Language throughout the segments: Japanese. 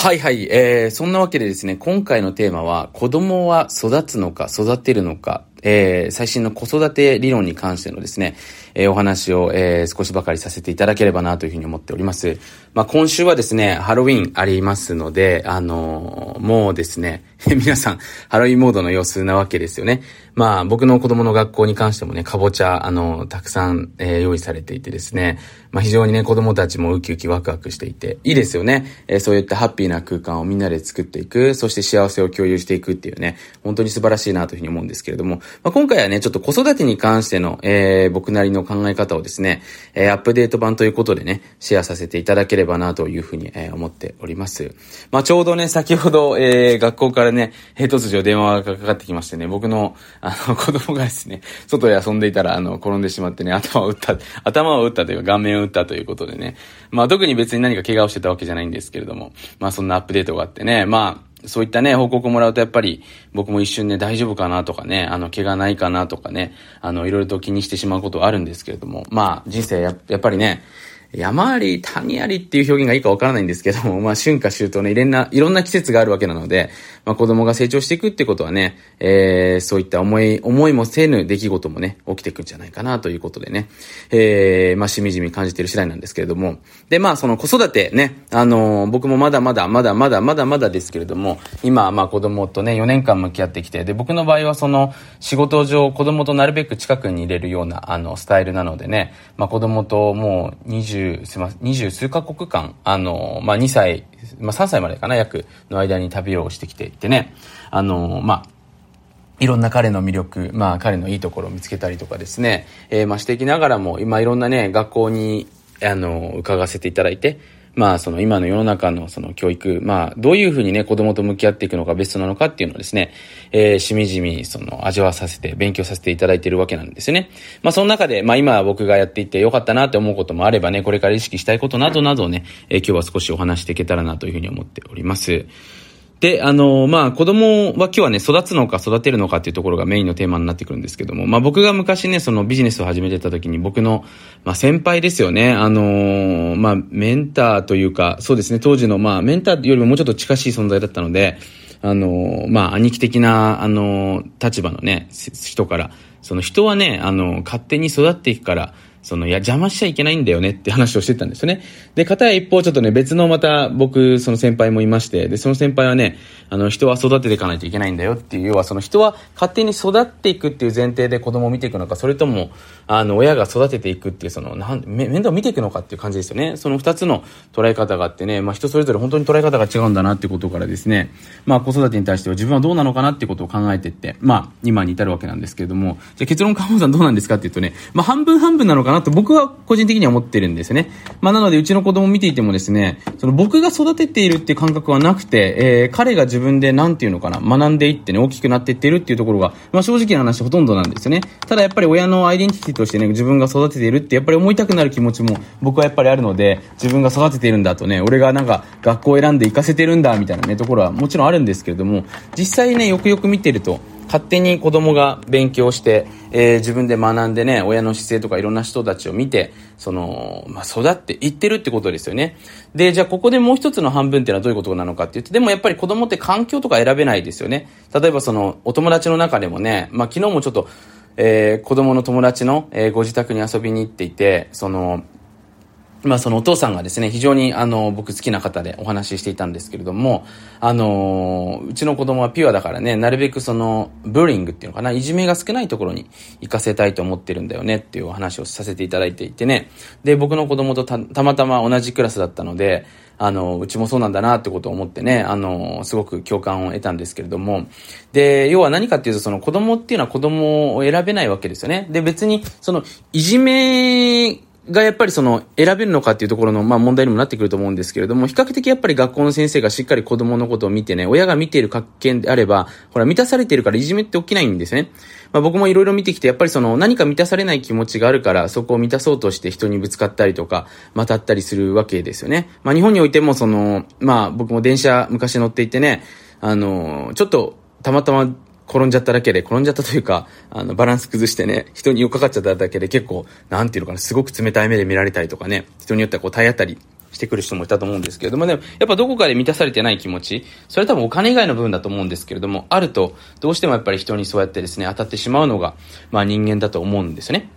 はいはい、えー、そんなわけでですね、今回のテーマは、子供は育つのか育てるのか、えー、最新の子育て理論に関してのですね、えー、お話を、えー、少しばかりさせていただければなというふうに思っております。まあ、今週はですね、ハロウィンありますので、あのー、もうですね、皆さん、ハロウィンモードの様子なわけですよね。まあ、僕の子供の学校に関してもね、かぼちゃ、あの、たくさん、えー、用意されていてですね、まあ、非常にね、子供たちもウキウキワクワクしていて、いいですよね。えー、そういったハッピーな空間をみんなで作っていく、そして幸せを共有していくっていうね、本当に素晴らしいなというふうに思うんですけれども、まあ、今回はね、ちょっと子育てに関しての、えー、僕なりの考え方をですね、えー、アップデート版ということでね、シェアさせていただければなというふうに、えー、思っております。まあ、ちょうどね、先ほど、えー、学校からね、えー、突如電話がかかってきましてね、僕の、あの、子供がですね、外で遊んでいたら、あの、転んでしまってね、頭を打った、頭を打ったというか、顔面を打ったということでね、まあ、特に別に何か怪我をしてたわけじゃないんですけれども、まあ、そんなアップデートがあってね、まあ、そういったね、報告をもらうとやっぱり僕も一瞬ね、大丈夫かなとかね、あの、怪我ないかなとかね、あの、いろいろと気にしてしまうことはあるんですけれども、まあ、人生ややっぱりね、山あり、谷ありっていう表現がいいかわからないんですけども、まあ、春夏秋冬ね、いろんな、いろんな季節があるわけなので、まあ、子供が成長していくってことはね、えー、そういった思い、思いもせぬ出来事もね、起きていくんじゃないかなということでね、えー、まあ、しみじみ感じている次第なんですけれども、で、まあ、その子育てね、あのー、僕もまだまだ、まだまだ、まだまだですけれども、今、まあ、子供とね、4年間向き合ってきて、で、僕の場合はその、仕事上、子供となるべく近くに入れるような、あの、スタイルなのでね、まあ、子供ともう20、すみません、二十数カ国間、あの、まあ、2歳、まあ、3歳までかな、約の間に旅をしてきていてね、あの、まあ、いろんな彼の魅力、まあ彼のいいところを見つけたりとかですね、えー、まあしていきながらも、今いろんなね、学校に、あの、伺わせていただいて、まあその今の世の中のその教育、まあどういうふうにね子供と向き合っていくのがベストなのかっていうのをですね、えー、しみじみその味わさせて勉強させていただいているわけなんですよね。まあその中で、まあ今僕がやっていてよかったなって思うこともあればね、これから意識したいことなどなどをね、えー、今日は少しお話していけたらなというふうに思っております。で、あの、まあ、子供は今日はね、育つのか育てるのかっていうところがメインのテーマになってくるんですけども、まあ、僕が昔ね、そのビジネスを始めてた時に僕の、まあ、先輩ですよね、あの、まあ、メンターというか、そうですね、当時の、まあ、メンターよりももうちょっと近しい存在だったので、あの、まあ、兄貴的な、あの、立場のね、人から、その人はね、あの、勝手に育っていくから、その、いや、邪魔しちゃいけないんだよねって話をしてたんですよね。で、片や一方ちょっとね、別のまた僕、その先輩もいまして、で、その先輩はね、あの、人は育てていかないといけないんだよっていう、要はその人は勝手に育っていくっていう前提で子供を見ていくのか、それとも、あの、親が育てていくっていう、その、なん、面倒を見ていくのかっていう感じですよね。その二つの捉え方があってね、まあ人それぞれ本当に捉え方が違うんだなってことからですね、まあ子育てに対しては自分はどうなのかなってことを考えていって、まあ今に至るわけなんですけれども、じゃ結論、カモさんどうなんですかっていうとね、まあ半分半分なのかなと僕は個人的には思ってるんですね。まあ、なので、うちの子供見ていてもですね、その僕が育てているっていう感覚はなくて、えー、彼が自分でなんていうのかな、学んでいってね、大きくなっていってるっていうところが、まあ、正直な話ほとんどなんですよね。ただやっぱり親のアイデンティティとしてね、自分が育てているってやっぱり思いたくなる気持ちも僕はやっぱりあるので、自分が育てているんだとね、俺がなんか学校を選んで行かせてるんだみたいなね、ところはもちろんあるんですけれども、実際ね、よくよく見てると、勝手に子供が勉強して、えー、自分で学んでね、親の姿勢とかいろんな人たちを見て、その、まあ、育っていってるってことですよね。で、じゃあここでもう一つの半分っていうのはどういうことなのかって言って、でもやっぱり子供って環境とか選べないですよね。例えばその、お友達の中でもね、まあ、昨日もちょっと、えー、子供の友達の、えー、ご自宅に遊びに行っていて、その、まあそのお父さんがですね、非常にあの僕好きな方でお話ししていたんですけれども、あのうちの子供はピュアだからね、なるべくそのブーリングっていうのかな、いじめが少ないところに行かせたいと思ってるんだよねっていうお話をさせていただいていてね、で、僕の子供とたたまたま同じクラスだったので、あの、うちもそうなんだなってことを思ってね、あの、すごく共感を得たんですけれども、で、要は何かっていうと、その子供っていうのは子供を選べないわけですよね。で、別に、その、いじめがやっぱりその選べるのかっていうところのまあ問題にもなってくると思うんですけれども、比較的やっぱり学校の先生がしっかり子供のことを見てね、親が見ている学研であれば、ほら満たされてるからいじめって起きないんですね。まあ僕もいろいろ見てきて、やっぱりその何か満たされない気持ちがあるから、そこを満たそうとして人にぶつかったりとか、またったりするわけですよね。まあ日本においてもその、まあ僕も電車昔乗っていてね、あの、ちょっとたまたま転んじゃっただけで、転んじゃったというか、あの、バランス崩してね、人に寄っかかっちゃっただけで結構、なんていうのかな、すごく冷たい目で見られたりとかね、人によってはこう体当たりしてくる人もいたと思うんですけれども、ね、やっぱどこかで満たされてない気持ち、それは多分お金以外の部分だと思うんですけれども、あると、どうしてもやっぱり人にそうやってですね、当たってしまうのが、まあ人間だと思うんですよね。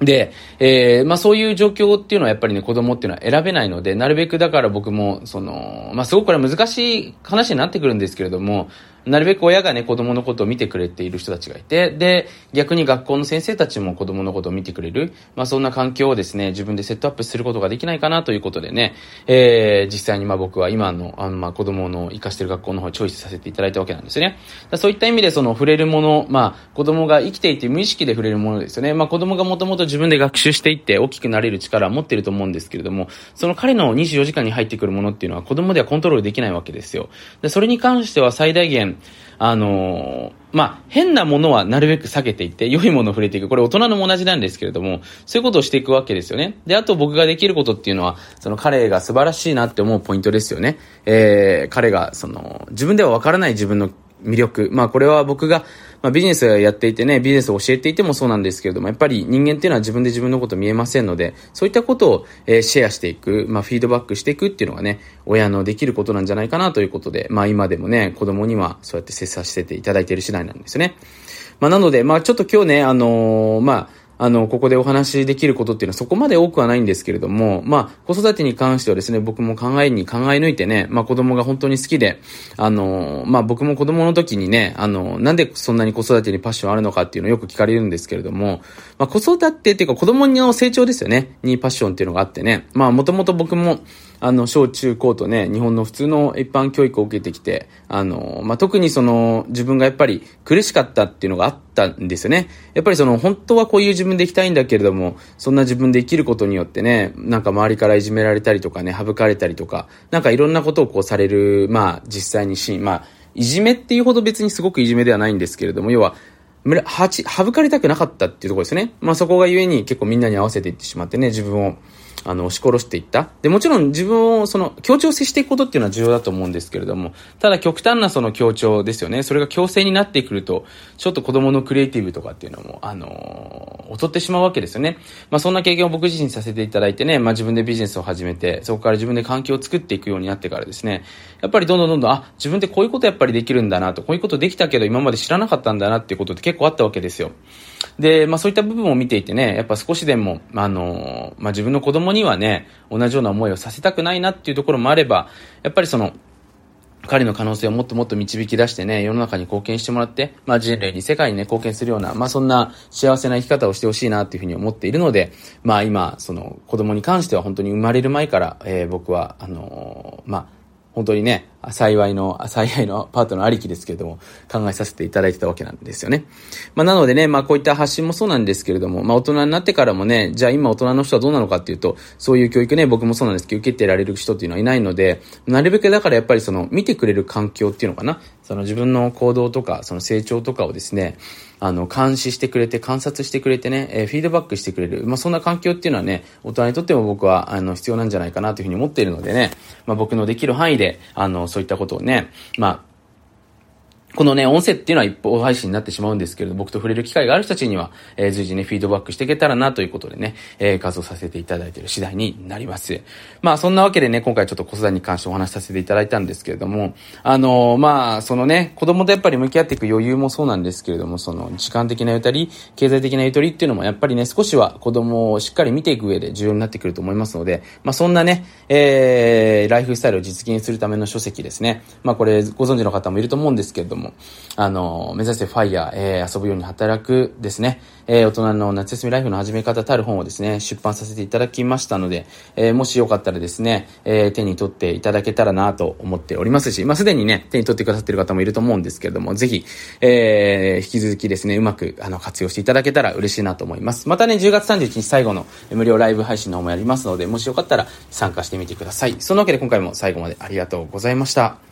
で、えー、まあそういう状況っていうのはやっぱりね、子供っていうのは選べないので、なるべくだから僕も、その、まあすごくこれ難しい話になってくるんですけれども、なるべく親がね、子供のことを見てくれている人たちがいて、で、逆に学校の先生たちも子供のことを見てくれる、まあそんな環境をですね、自分でセットアップすることができないかなということでね、えー、実際にまあ僕は今の、あのまあ子供の活かしてる学校の方をチョイスさせていただいたわけなんですね。そういった意味でその触れるもの、まあ子供が生きていて無意識で触れるものですよね。まあ子供がもともと自分で学習していって大きくなれる力は持ってると思うんですけれども、その彼の24時間に入ってくるものっていうのは子供ではコントロールできないわけですよ。で、それに関しては最大限、あのー、まあ、変なものはなるべく避けていって、良いものを触れていく。これ大人のも同じなんですけれども、そういうことをしていくわけですよね。で、あと僕ができることっていうのは、その彼が素晴らしいなって思うポイントですよね。えー、彼が、その、自分ではわからない自分の魅力。まあこれは僕が、まあビジネスやっていてね、ビジネスを教えていてもそうなんですけれども、やっぱり人間っていうのは自分で自分のこと見えませんので、そういったことを、えー、シェアしていく、まあフィードバックしていくっていうのがね、親のできることなんじゃないかなということで、まあ今でもね、子供にはそうやって接させていただいている次第なんですね。まあなので、まあちょっと今日ね、あのー、まあ、あの、ここでお話しできることっていうのはそこまで多くはないんですけれども、まあ、子育てに関してはですね、僕も考えに考え抜いてね、まあ子供が本当に好きで、あの、まあ僕も子供の時にね、あの、なんでそんなに子育てにパッションあるのかっていうのをよく聞かれるんですけれども、まあ子育てっていうか子供の成長ですよね、にパッションっていうのがあってね、まあもともと僕も、あの、小中高とね、日本の普通の一般教育を受けてきて、あの、まあ、特にその、自分がやっぱり苦しかったっていうのがあったんですよね。やっぱりその、本当はこういう自分で生きたいんだけれども、そんな自分で生きることによってね、なんか周りからいじめられたりとかね、省かれたりとか、なんかいろんなことをこうされる、まあ、実際にシーン、まあ、いじめっていうほど別にすごくいじめではないんですけれども、要は、はち、省かれたくなかったっていうところですね。まあそこがゆえに結構みんなに合わせていってしまってね、自分をあの、押し殺していった。で、もちろん自分を、その、協調接していくことっていうのは重要だと思うんですけれども、ただ極端なその協調ですよね。それが強制になってくると、ちょっと子供のクリエイティブとかっていうのも、あのー、劣ってしまうわけですよね。まあ、そんな経験を僕自身させていただいてね、まあ、自分でビジネスを始めて、そこから自分で環境を作っていくようになってからですね、やっぱりどんどんどんどん、あ、自分ってこういうことやっぱりできるんだなと、こういうことできたけど今まで知らなかったんだなっていうことって結構あったわけですよ。で、まあ、そういった部分を見ていてね、やっぱ少しでも、あの、まあ、自分の子供にはね、同じような思いをさせたくないなっていうところもあれば、やっぱりその、彼の可能性をもっともっと導き出してね、世の中に貢献してもらって、まあ人類に世界にね、貢献するような、まあそんな幸せな生き方をしてほしいなっていうふうに思っているので、まあ今、その子供に関しては本当に生まれる前から、えー、僕は、あのー、まあ、本当にね、幸いの、幸いのパートナーありきですけれども、考えさせていただいてたわけなんですよね。まあ、なのでね、まあ、こういった発信もそうなんですけれども、まあ、大人になってからもね、じゃあ今大人の人はどうなのかっていうと、そういう教育ね、僕もそうなんですけど、受けてられる人っていうのはいないので、なるべくだからやっぱりその、見てくれる環境っていうのかな、その自分の行動とか、その成長とかをですね、あの、監視してくれて、観察してくれてね、えー、フィードバックしてくれる。まあ、そんな環境っていうのはね、大人にとっても僕は、あの、必要なんじゃないかなというふうに思っているのでね、まあ、僕のできる範囲で、あの、そういったことをね、まあ、このね、音声っていうのは一方配信になってしまうんですけれど、僕と触れる機会がある人たちには、えー、随時ね、フィードバックしていけたらなということでね、えー、活動させていただいている次第になります。まあ、そんなわけでね、今回ちょっと子育てに関してお話しさせていただいたんですけれども、あのー、まあ、そのね、子供とやっぱり向き合っていく余裕もそうなんですけれども、その、時間的なゆとり、経済的なゆとりっていうのもやっぱりね、少しは子供をしっかり見ていく上で重要になってくると思いますので、まあ、そんなね、えー、ライフスタイルを実現するための書籍ですね。まあ、これご存知の方もいると思うんですけれども、あの、目指せファイヤー、えー、遊ぶように働くですね、えー、大人の夏休みライフの始め方たる本をですね、出版させていただきましたので、えー、もしよかったらですね、えー、手に取っていただけたらなと思っておりますし、まあ、すでにね、手に取ってくださっている方もいると思うんですけれども、ぜひ、えー、引き続きですね、うまく、あの、活用していただけたら嬉しいなと思います。またね、10月31日最後の無料ライブ配信の方もやりますので、もしよかったら参加してみてください。そのわけで今回も最後までありがとうございました。